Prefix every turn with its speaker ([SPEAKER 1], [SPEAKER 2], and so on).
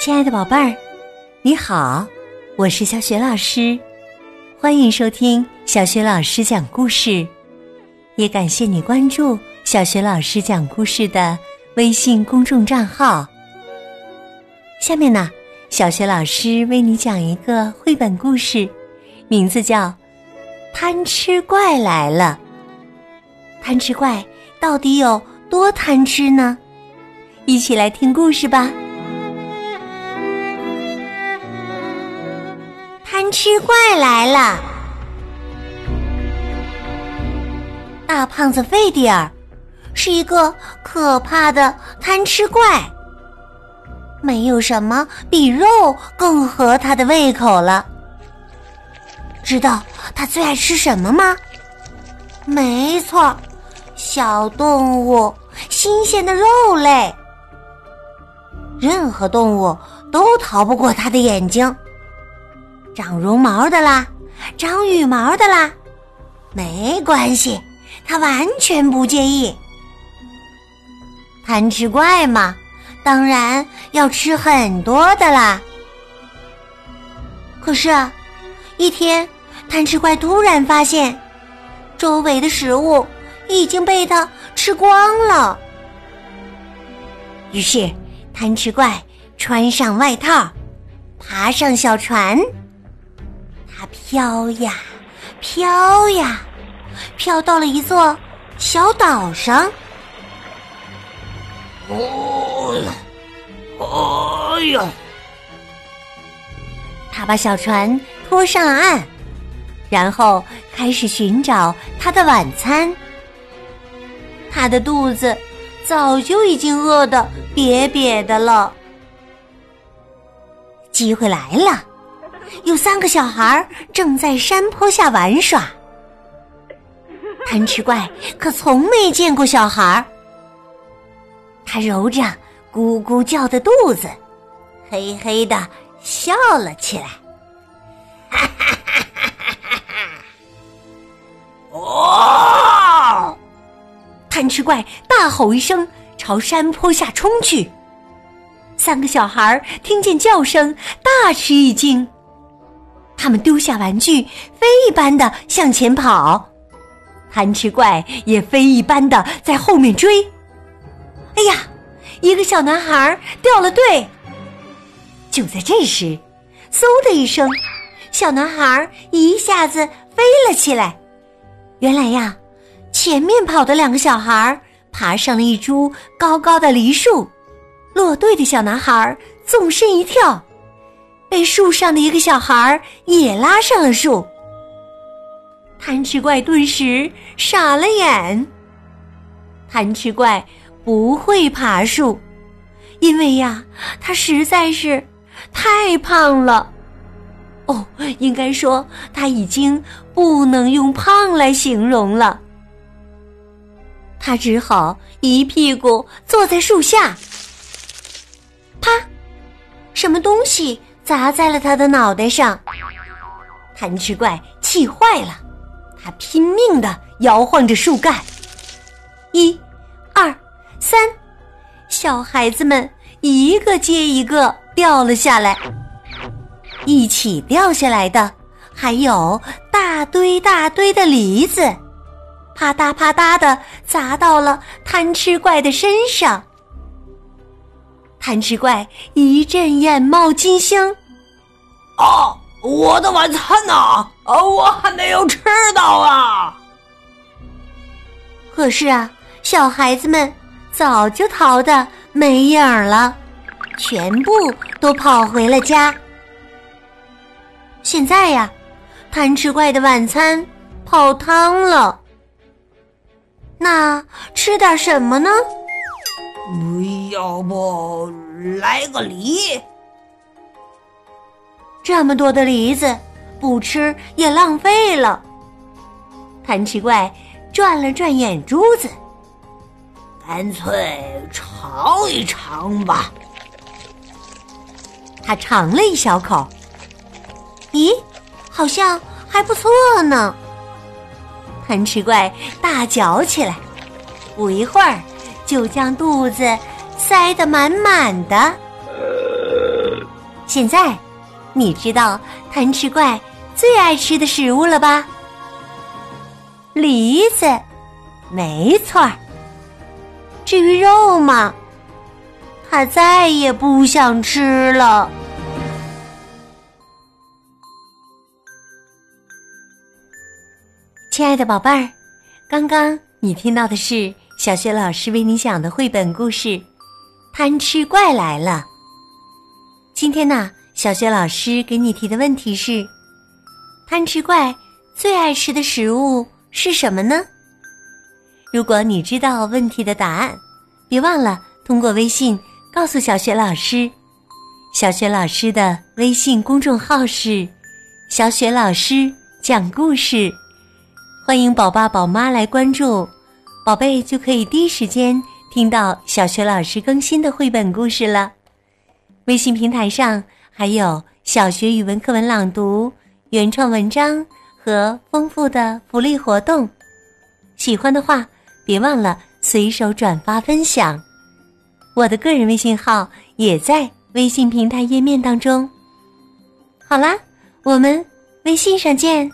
[SPEAKER 1] 亲爱的宝贝儿，你好，我是小雪老师，欢迎收听小雪老师讲故事，也感谢你关注小雪老师讲故事的微信公众账号。下面呢，小雪老师为你讲一个绘本故事，名字叫《贪吃怪来了》。贪吃怪到底有多贪吃呢？一起来听故事吧。
[SPEAKER 2] 贪吃怪来了！大胖子费迪尔是一个可怕的贪吃怪，没有什么比肉更合他的胃口了。知道他最爱吃什么吗？没错，小动物，新鲜的肉类。任何动物都逃不过他的眼睛。长绒毛的啦，长羽毛的啦，没关系，他完全不介意。贪吃怪嘛，当然要吃很多的啦。可是，一天，贪吃怪突然发现，周围的食物已经被他吃光了。于是，贪吃怪穿上外套，爬上小船。它飘呀，飘呀，飘到了一座小岛上。
[SPEAKER 3] 哦，哎呀！
[SPEAKER 1] 他把小船拖上了岸，然后开始寻找他的晚餐。他的肚子早就已经饿得瘪瘪的了。
[SPEAKER 2] 机会来了。有三个小孩正在山坡下玩耍。贪吃怪可从没见过小孩，他揉着咕咕叫的肚子，嘿嘿的笑了起来。
[SPEAKER 3] 哦！
[SPEAKER 1] 贪吃怪大吼一声，朝山坡下冲去。三个小孩听见叫声，大吃一惊。他们丢下玩具，飞一般的向前跑，贪吃怪也飞一般的在后面追。哎呀，一个小男孩掉了队。就在这时，嗖的一声，小男孩一下子飞了起来。原来呀，前面跑的两个小孩爬上了一株高高的梨树，落队的小男孩纵身一跳。被树上的一个小孩也拉上了树，贪吃怪顿时傻了眼。贪吃怪不会爬树，因为呀，他实在是太胖了。哦，应该说他已经不能用胖来形容了。他只好一屁股坐在树下。啪，什么东西？砸在了他的脑袋上，贪吃怪气坏了，他拼命的摇晃着树干，一、二、三，小孩子们一个接一个掉了下来，一起掉下来的还有大堆大堆的梨子，啪嗒啪嗒的砸到了贪吃怪的身上。贪吃怪一阵眼冒金星，
[SPEAKER 3] 啊！我的晚餐呢？啊，我还没有吃到啊！
[SPEAKER 2] 可是啊，小孩子们早就逃得没影儿了，全部都跑回了家。现在呀，贪吃怪的晚餐泡汤了，那吃点什么呢？
[SPEAKER 3] 要不来个梨？
[SPEAKER 2] 这么多的梨子，不吃也浪费了。贪吃怪转了转眼珠子，
[SPEAKER 3] 干脆尝一尝吧。
[SPEAKER 1] 他尝了一小口，
[SPEAKER 2] 咦，好像还不错呢。
[SPEAKER 1] 贪吃怪大嚼起来，不一会儿就将肚子。塞得满满的，
[SPEAKER 2] 现在，你知道贪吃怪最爱吃的食物了吧？梨子，没错儿。至于肉嘛，他再也不想吃了。
[SPEAKER 1] 亲爱的宝贝儿，刚刚你听到的是小学老师为你讲的绘本故事《贪吃怪来了》。今天呢，小学老师给你提的问题是：贪吃怪最爱吃的食物是什么呢？如果你知道问题的答案，别忘了通过微信告诉小学老师。小学老师的微信公众号是“小雪老师讲故事”，欢迎宝爸宝妈来关注，宝贝就可以第一时间听到小学老师更新的绘本故事了。微信平台上还有小学语文课文朗读、原创文章和丰富的福利活动，喜欢的话别忘了随手转发分享。我的个人微信号也在。微信平台页面当中，好啦，我们微信上见。